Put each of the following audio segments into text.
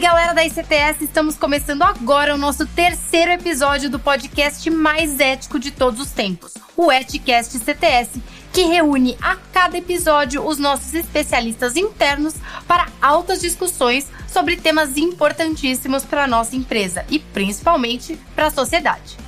galera da ICTS, estamos começando agora o nosso terceiro episódio do podcast mais ético de todos os tempos, o Eticast CTS, que reúne a cada episódio os nossos especialistas internos para altas discussões sobre temas importantíssimos para a nossa empresa e principalmente para a sociedade.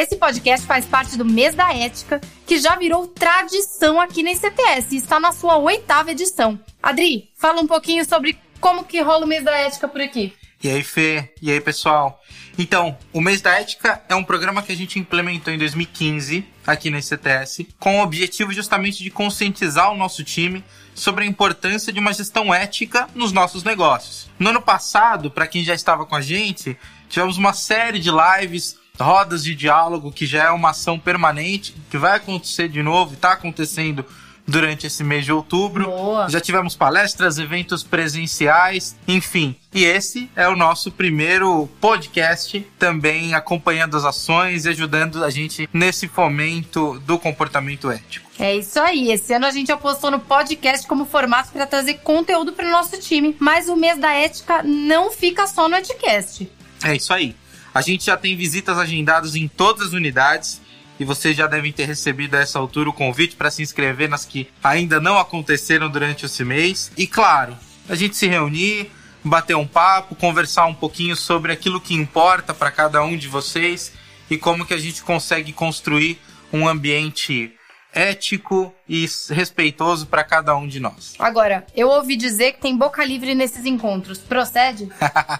Esse podcast faz parte do Mês da Ética, que já virou tradição aqui na ICTS e está na sua oitava edição. Adri, fala um pouquinho sobre como que rola o Mês da Ética por aqui. E aí, Fê? E aí, pessoal? Então, o Mês da Ética é um programa que a gente implementou em 2015 aqui na ICTS, com o objetivo justamente de conscientizar o nosso time sobre a importância de uma gestão ética nos nossos negócios. No ano passado, para quem já estava com a gente, tivemos uma série de lives rodas de diálogo, que já é uma ação permanente, que vai acontecer de novo, está acontecendo durante esse mês de outubro. Boa. Já tivemos palestras, eventos presenciais, enfim. E esse é o nosso primeiro podcast, também acompanhando as ações e ajudando a gente nesse fomento do comportamento ético. É isso aí. Esse ano a gente apostou no podcast como formato para trazer conteúdo para o nosso time, mas o mês da ética não fica só no Eticast. É isso aí. A gente já tem visitas agendadas em todas as unidades e vocês já devem ter recebido a essa altura o convite para se inscrever nas que ainda não aconteceram durante esse mês. E claro, a gente se reunir, bater um papo, conversar um pouquinho sobre aquilo que importa para cada um de vocês e como que a gente consegue construir um ambiente ético e respeitoso para cada um de nós. Agora, eu ouvi dizer que tem boca livre nesses encontros. Procede?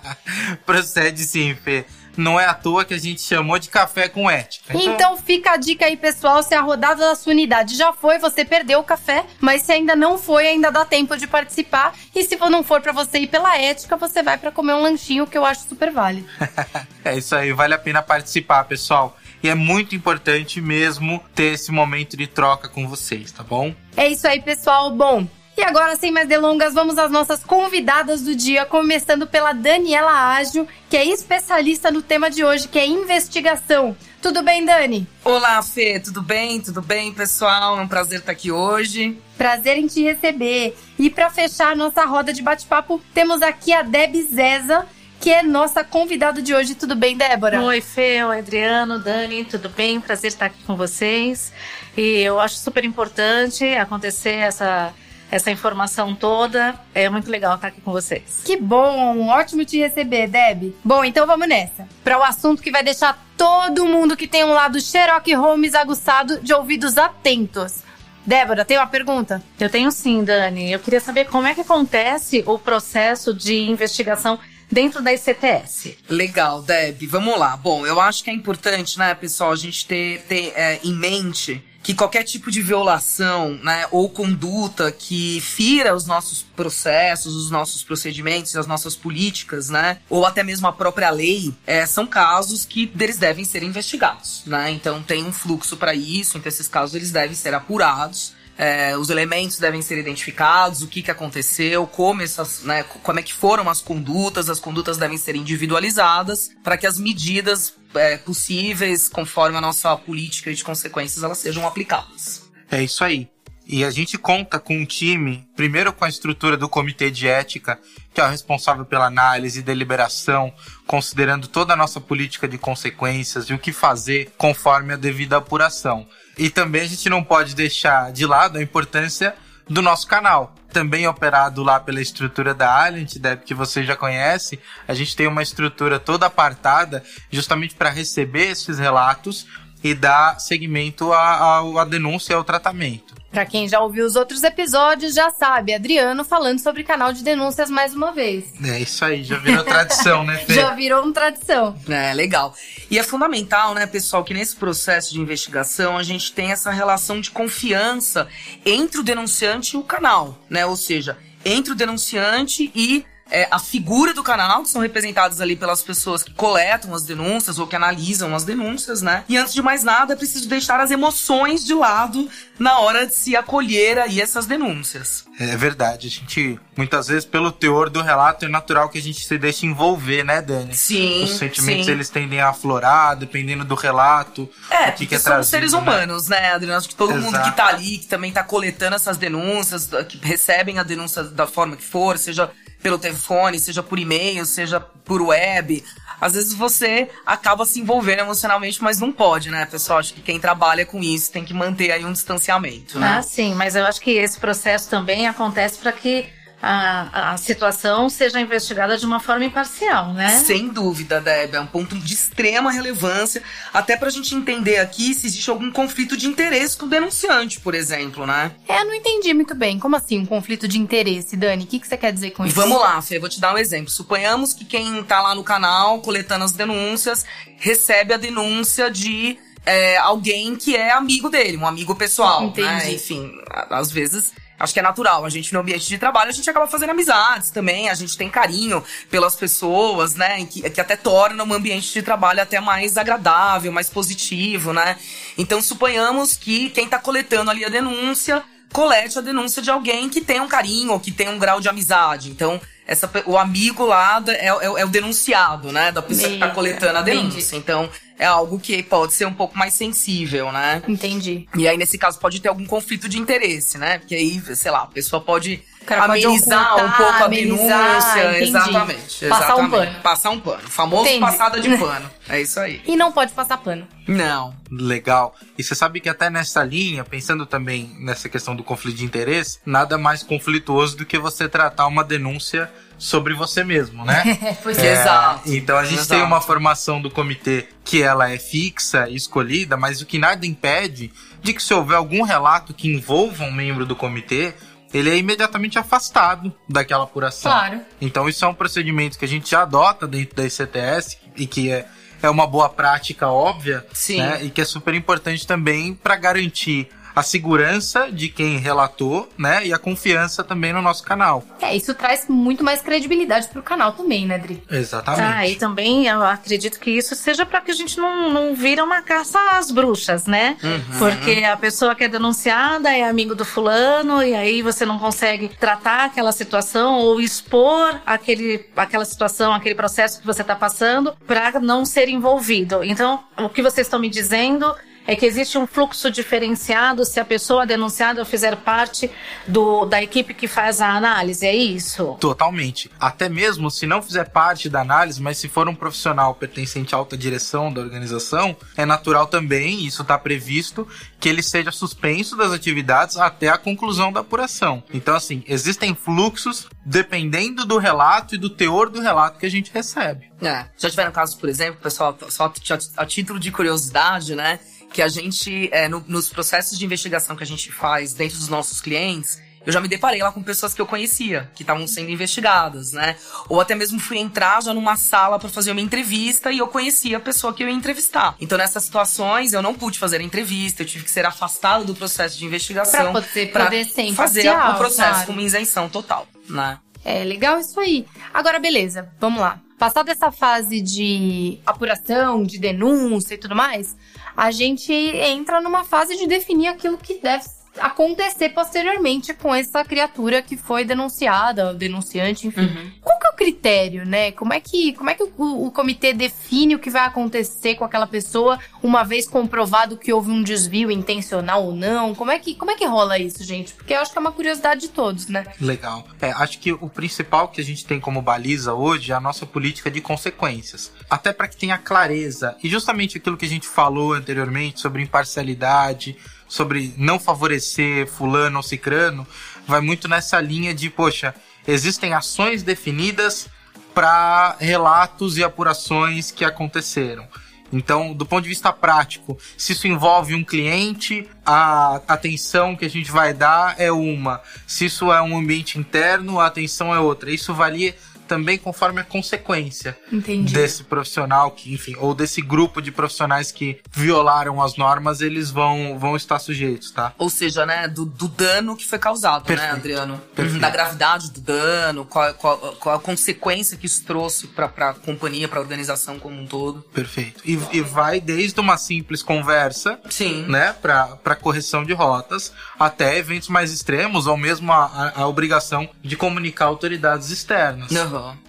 Procede sim, Fê não é à toa que a gente chamou de café com ética. Então... então, fica a dica aí, pessoal. Se a rodada da sua unidade já foi, você perdeu o café. Mas se ainda não foi, ainda dá tempo de participar. E se não for para você ir pela ética, você vai para comer um lanchinho, que eu acho super válido. é isso aí, vale a pena participar, pessoal. E é muito importante mesmo ter esse momento de troca com vocês, tá bom? É isso aí, pessoal. Bom, e agora, sem mais delongas, vamos às nossas convidadas do dia, começando pela Daniela Ágio, que é especialista no tema de hoje, que é investigação. Tudo bem, Dani? Olá, Fê, tudo bem? Tudo bem, pessoal? É um prazer estar aqui hoje. Prazer em te receber. E para fechar nossa roda de bate-papo, temos aqui a Deb Zeza, que é nossa convidada de hoje. Tudo bem, Débora? Oi, Fê, oi, Adriano, Dani, tudo bem? Prazer estar aqui com vocês. E eu acho super importante acontecer essa essa informação toda. É muito legal estar aqui com vocês. Que bom, ótimo te receber, Deb. Bom, então vamos nessa. Para o assunto que vai deixar todo mundo que tem um lado Sherlock Holmes aguçado de ouvidos atentos. Débora, tem uma pergunta? Eu tenho sim, Dani. Eu queria saber como é que acontece o processo de investigação dentro da ICTS. Legal, Deb. Vamos lá. Bom, eu acho que é importante, né, pessoal, a gente ter, ter é, em mente que qualquer tipo de violação, né, ou conduta que fira os nossos processos, os nossos procedimentos, as nossas políticas, né, ou até mesmo a própria lei, é, são casos que eles devem ser investigados, né? Então tem um fluxo para isso, então esses casos eles devem ser apurados. É, os elementos devem ser identificados, o que, que aconteceu, como essas, né, como é que foram as condutas, as condutas devem ser individualizadas para que as medidas é, possíveis, conforme a nossa política de consequências, elas sejam aplicadas. É isso aí. E a gente conta com um time, primeiro com a estrutura do comitê de ética, que é o responsável pela análise e deliberação, considerando toda a nossa política de consequências e o que fazer conforme a devida apuração. E também a gente não pode deixar de lado a importância do nosso canal. Também operado lá pela estrutura da Alliant, Deb, que você já conhece. A gente tem uma estrutura toda apartada justamente para receber esses relatos e dar seguimento à, à, denúncia e ao tratamento. Para quem já ouviu os outros episódios, já sabe, Adriano falando sobre canal de denúncias mais uma vez. É isso aí, já virou tradição, né, Fê? Já virou uma tradição. É, legal. E é fundamental, né, pessoal, que nesse processo de investigação a gente tem essa relação de confiança entre o denunciante e o canal, né? Ou seja, entre o denunciante e é, a figura do canal, que são representadas ali pelas pessoas que coletam as denúncias ou que analisam as denúncias, né? E antes de mais nada, é preciso deixar as emoções de lado na hora de se acolher aí essas denúncias. É verdade, a gente, muitas vezes, pelo teor do relato, é natural que a gente se deixe envolver, né, Dani? Sim. Os sentimentos, sim. eles tendem a aflorar, dependendo do relato. É, o que, que porque é somos trazido, seres né? humanos, né, Adriano? Acho que todo mundo Exato. que tá ali, que também tá coletando essas denúncias, que recebem a denúncia da forma que for, seja pelo telefone, seja por e-mail, seja por web. Às vezes você acaba se envolvendo emocionalmente, mas não pode, né, pessoal? Acho que quem trabalha com isso tem que manter aí um distanciamento, né? Ah, sim, mas eu acho que esse processo também acontece para que a, a situação seja investigada de uma forma imparcial, né? Sem dúvida, Deb, é um ponto de extrema relevância, até pra gente entender aqui se existe algum conflito de interesse com o denunciante, por exemplo, né? É, eu não entendi muito bem. Como assim, um conflito de interesse, Dani? O que, que você quer dizer com isso? Vamos lá, Fê, vou te dar um exemplo. Suponhamos que quem tá lá no canal coletando as denúncias recebe a denúncia de é, alguém que é amigo dele, um amigo pessoal, Entendi. né? Enfim, a- às vezes. Acho que é natural. A gente, no ambiente de trabalho, a gente acaba fazendo amizades também. A gente tem carinho pelas pessoas, né? Que, que até torna um ambiente de trabalho até mais agradável, mais positivo, né? Então, suponhamos que quem tá coletando ali a denúncia colete a denúncia de alguém que tem um carinho ou que tem um grau de amizade. Então, essa, o amigo lá é, é- é o denunciado, né? Da pessoa que tá Meio- coletando a entendi. denúncia. Então, é algo que pode ser um pouco mais sensível, né? Entendi. E aí, nesse caso, pode ter algum conflito de interesse, né? Porque aí, sei lá, a pessoa pode cara amenizar um ocultar, pouco a denúncia. Exatamente. Passar um exatamente. pano. Passar um pano. Famoso Entendi. passada de pano. É isso aí. E não pode passar pano. Não. Legal. E você sabe que até nessa linha, pensando também nessa questão do conflito de interesse, nada mais conflituoso do que você tratar uma denúncia sobre você mesmo, né? pois É. Exato. Então a gente Exato. tem uma formação do comitê que ela é fixa e escolhida, mas o que nada impede de que se houver algum relato que envolva um membro do comitê, ele é imediatamente afastado daquela apuração. Claro. Então isso é um procedimento que a gente já adota dentro da ICTS e que é, é uma boa prática óbvia, Sim. né? E que é super importante também para garantir a segurança de quem relatou, né? E a confiança também no nosso canal. É, isso traz muito mais credibilidade pro canal também, né, Dri? Exatamente. Ah, e também eu acredito que isso seja para que a gente não, não vira uma caça às bruxas, né? Porque a pessoa que é denunciada é amigo do fulano e aí você não consegue tratar aquela situação ou expor aquele, aquela situação, aquele processo que você está passando para não ser envolvido. Então, o que vocês estão me dizendo é que existe um fluxo diferenciado se a pessoa denunciada fizer parte do, da equipe que faz a análise, é isso? Totalmente. Até mesmo se não fizer parte da análise, mas se for um profissional pertencente à alta direção da organização, é natural também, isso está previsto, que ele seja suspenso das atividades até a conclusão da apuração. Então, assim, existem fluxos dependendo do relato e do teor do relato que a gente recebe. É. Já tiveram casos, por exemplo, pessoal, só a, a título de curiosidade, né? Que a gente, é, no- nos processos de investigação que a gente faz dentro dos nossos clientes, eu já me deparei lá com pessoas que eu conhecia, que estavam sendo investigadas, né? Ou até mesmo fui entrar já numa sala para fazer uma entrevista e eu conhecia a pessoa que eu ia entrevistar. Então, nessas situações, eu não pude fazer a entrevista, eu tive que ser afastado do processo de investigação. Pra poder- poder ser fazer o processo claro. com uma isenção total, né? É legal isso aí. Agora, beleza, vamos lá. Passada essa fase de apuração, de denúncia e tudo mais, a gente entra numa fase de definir aquilo que deve acontecer posteriormente com essa criatura que foi denunciada, denunciante, enfim. Qual é o critério, né? Como é que, como é que o, o comitê define o que vai acontecer com aquela pessoa uma vez comprovado que houve um desvio intencional ou não? Como é que, como é que rola isso, gente? Porque eu acho que é uma curiosidade de todos, né? Legal. É, acho que o principal que a gente tem como baliza hoje é a nossa política de consequências. Até para que tenha clareza. E justamente aquilo que a gente falou anteriormente sobre imparcialidade, sobre não favorecer fulano ou cicrano, vai muito nessa linha de, poxa, existem ações definidas para relatos e apurações que aconteceram. Então, do ponto de vista prático, se isso envolve um cliente, a atenção que a gente vai dar é uma. Se isso é um ambiente interno, a atenção é outra. Isso valia também conforme a consequência Entendi. desse profissional que, enfim, ou desse grupo de profissionais que violaram as normas, eles vão, vão estar sujeitos, tá? Ou seja, né, do, do dano que foi causado, Perfeito. né, Adriano? Perfeito. Da gravidade do dano, qual, qual, qual a consequência que isso trouxe pra, pra companhia, pra organização como um todo. Perfeito. E, e vai desde uma simples conversa Sim. né, para correção de rotas, até eventos mais extremos, ou mesmo a, a, a obrigação de comunicar autoridades externas.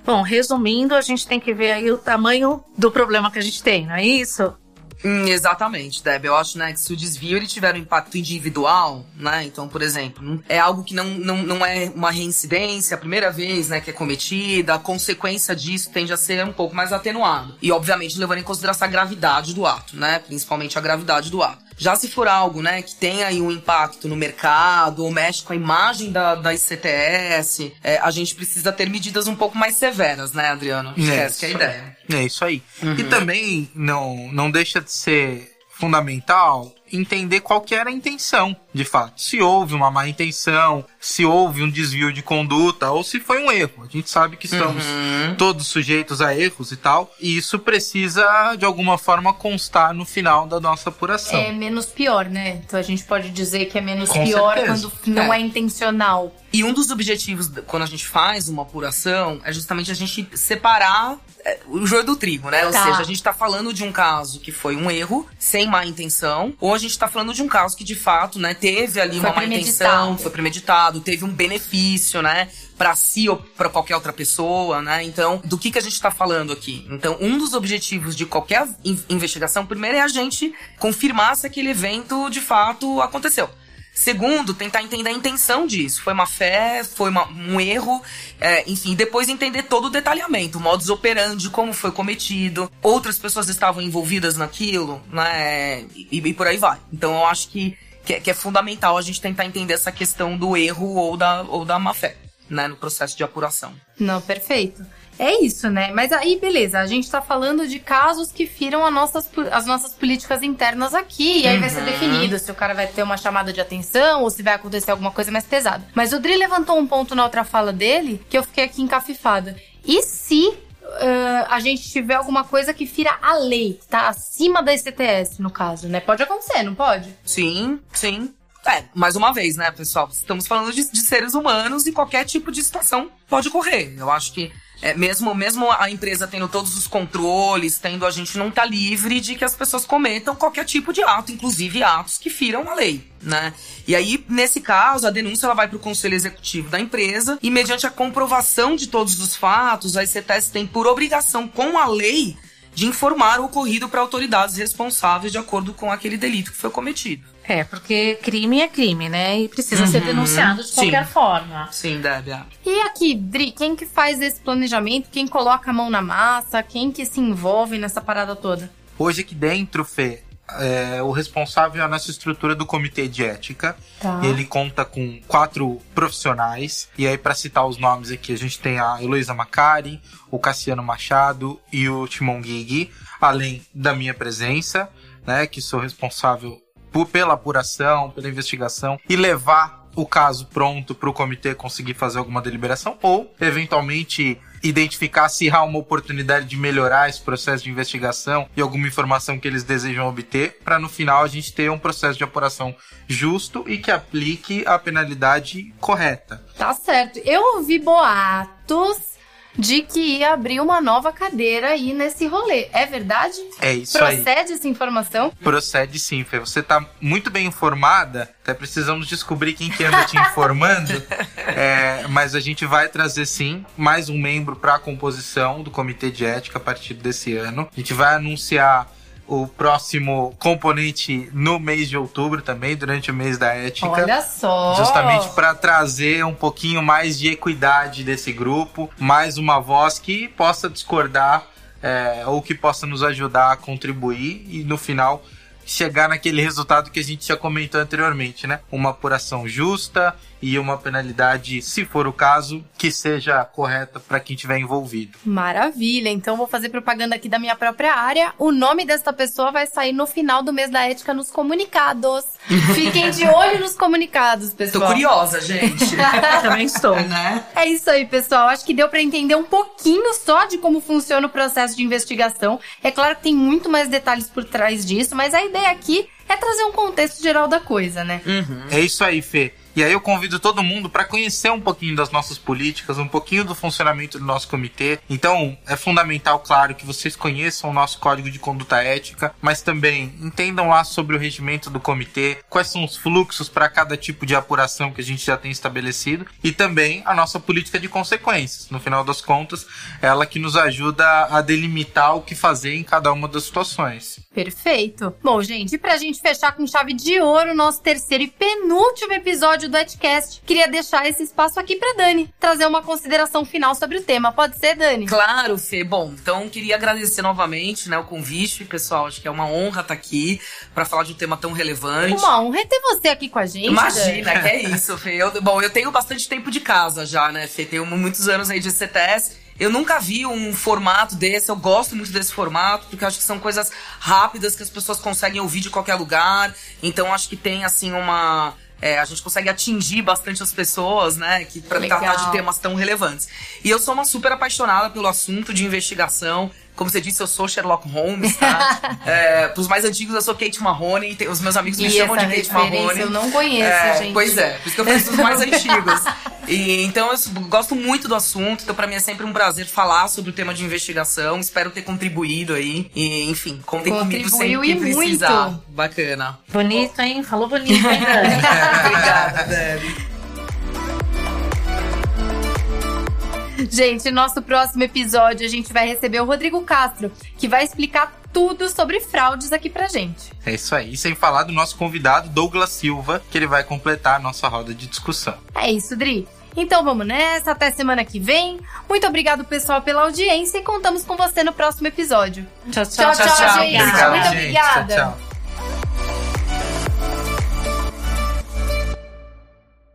Bom, resumindo, a gente tem que ver aí o tamanho do problema que a gente tem, não é isso? Hum, exatamente, Deb. Eu acho, né, que se o desvio ele tiver um impacto individual, né, então, por exemplo, é algo que não, não, não é uma reincidência, a primeira vez, né, que é cometida, a consequência disso tende a ser um pouco mais atenuado. E, obviamente, levando em consideração a gravidade do ato, né, principalmente a gravidade do ato. Já se for algo, né, que tem aí um impacto no mercado, ou mexe com a imagem da, da ICTS, é, a gente precisa ter medidas um pouco mais severas, né, Adriano? É, essa que é a ideia. É isso aí. E também não, não deixa de ser fundamental entender qual que era a intenção, de fato. Se houve uma má intenção, se houve um desvio de conduta ou se foi um erro. A gente sabe que estamos Uhum. todos sujeitos a erros e tal, e isso precisa de alguma forma constar no final da nossa apuração. É menos pior, né? Então a gente pode dizer que é menos Com pior certeza. quando não É. é. intencional. E um dos objetivos quando a gente faz uma apuração é justamente a gente separar é, o joio do trigo, né? Ou Tá. seja, a gente tá falando de um caso que foi um erro, sem má intenção, ou a gente tá falando de um caso que de fato, né, teve ali Foi uma má intenção, foi premeditado, teve um benefício, né? Pra si ou pra qualquer outra pessoa, né? Então, do que que a gente tá falando aqui? Então, um dos objetivos de qualquer in- investigação, primeiro é a gente confirmar se aquele evento de fato aconteceu. Segundo, tentar entender a intenção disso. Foi uma fé, foi uma- um erro, é, enfim, depois entender todo o detalhamento, o modus operandi, como foi cometido, outras pessoas estavam envolvidas naquilo, né? E, e por aí vai. Então eu acho que, que, é- que é fundamental a gente tentar entender essa questão do erro ou da, ou da má fé, né? No processo de apuração. Não, perfeito. É isso, né? Mas aí, beleza, a gente tá falando de casos que firam as nossas, as nossas políticas internas aqui. E aí vai ser definido se o cara vai ter uma chamada de atenção ou se vai acontecer alguma coisa mais pesada. Mas o Dri levantou um ponto na outra fala dele que eu fiquei aqui encafifada. E se ah, a gente tiver alguma coisa que fira a lei, tá acima da ICTS, no caso, né? Pode acontecer, não pode? Sim, sim. É, mais uma vez, né, pessoal? Estamos falando de, de seres humanos e qualquer tipo de situação pode ocorrer. Eu acho que é, mesmo, mesmo a empresa tendo todos os controles, tendo a gente não tá livre de que as pessoas cometam qualquer tipo de ato, inclusive atos que firam a lei, né? E aí, nesse caso, a denúncia ela vai para o conselho executivo da empresa e mediante a comprovação de todos os fatos, a ICTS tem por obrigação com a lei de informar o ocorrido para autoridades responsáveis de acordo com aquele delito que foi cometido. É, porque crime é crime, né? E precisa ser denunciado de Sim. qualquer forma. Sim, Débia. E aqui, Dri, quem que faz esse planejamento? Quem coloca a mão na massa? Quem que se envolve nessa parada toda? Hoje aqui dentro, Fê, é, o responsável é a nossa estrutura do comitê de ética. Tá. Ele conta com quatro profissionais. E aí, para citar os nomes aqui, a gente tem a Heloísa Macari, o Cassiano Machado e o Timon Gigi, além da minha presença, né, que sou responsável por, pela apuração, pela investigação e levar o caso pronto para o comitê conseguir fazer alguma deliberação ou, eventualmente, identificar se há uma oportunidade de melhorar esse processo de investigação e alguma informação que eles desejam obter, para no final a gente ter um processo de apuração justo e que aplique a penalidade correta. Tá certo. Eu ouvi boatos de que ia abrir uma nova cadeira aí nesse rolê. É verdade? É isso aí. Procede essa informação? Procede sim, Fê. Você tá muito bem informada. Até precisamos descobrir quem que anda te informando. É, mas a gente vai trazer sim mais um membro para a composição do Comitê de Ética a partir desse ano. A gente vai anunciar o próximo componente no mês de outubro também, durante o mês da ética. Olha só. Justamente para trazer um pouquinho mais de equidade desse grupo, mais uma voz que possa discordar é, ou que possa nos ajudar a contribuir e no final chegar naquele resultado que a gente já comentou anteriormente, né? Uma apuração justa e uma penalidade, se for o caso, que seja correta para quem estiver envolvido. Maravilha, então vou fazer propaganda aqui da minha própria área. O nome desta pessoa vai sair no final do mês da ética nos comunicados. Fiquem de olho nos comunicados, pessoal. Tô curiosa, gente. Também estou. né? É isso aí, pessoal. Acho que deu para entender um pouquinho só de como funciona o processo de investigação. É claro que tem muito mais detalhes por trás disso, mas a ideia aqui é trazer um contexto geral da coisa, né? Uhum. É isso aí, Fê. E aí eu convido todo mundo para conhecer um pouquinho das nossas políticas, um pouquinho do funcionamento do nosso comitê. Então, é fundamental, claro, que vocês conheçam o nosso código de conduta ética, mas também entendam lá sobre o regimento do comitê, quais são os fluxos para cada tipo de apuração que a gente já tem estabelecido e também a nossa política de consequências. No final das contas, ela que nos ajuda a delimitar o que fazer em cada uma das situações. Perfeito. Bom, gente, e pra gente fechar com chave de ouro o nosso terceiro e penúltimo episódio do Etcast, queria deixar esse espaço aqui pra Dani, trazer uma consideração final sobre o tema. Pode ser, Dani? Claro, Fê. Bom, então queria agradecer novamente né, o convite, pessoal. Acho que é uma honra estar aqui para falar de um tema tão relevante. Uma honra é ter você aqui com a gente. Imagina, Dani. que é isso, Fê. Eu, bom, eu tenho bastante tempo de casa já, né, Fê? Tenho muitos anos aí de CTS. Eu nunca vi um formato desse, eu gosto muito desse formato, porque acho que são coisas rápidas que as pessoas conseguem ouvir de qualquer lugar. Então acho que tem, assim, uma. é, a gente consegue atingir bastante as pessoas, né? Que pra Legal. tratar de temas tão relevantes. E eu sou uma super apaixonada pelo assunto de investigação. Como você disse, eu sou Sherlock Holmes, tá? é, pros mais antigos, eu sou Kate Mahoney. tem- Os meus amigos me E chamam essa de Kate Mahoney. eu não conheço, É, gente. Pois é, por isso que eu fiz os mais antigos. E, então eu gosto muito do assunto, então pra mim é sempre um prazer falar sobre o tema de investigação. Espero ter contribuído aí. E, enfim, contem comigo Contribuiu sempre que e precisar. muito. Bacana. Bonito, hein? Falou bonito, hein? Obrigada, Dani. Gente, no nosso próximo episódio a gente vai receber o Rodrigo Castro, que vai explicar tudo sobre fraudes aqui pra gente. É isso aí. Sem falar do nosso convidado Douglas Silva, que ele vai completar a nossa roda de discussão. É isso, Dri. Então vamos nessa, até semana que vem. Muito obrigado, pessoal, pela audiência e contamos com você no próximo episódio. Tchau, Tchau, tchau, gente. Obrigado, Muito gente. obrigada. Tchau, tchau.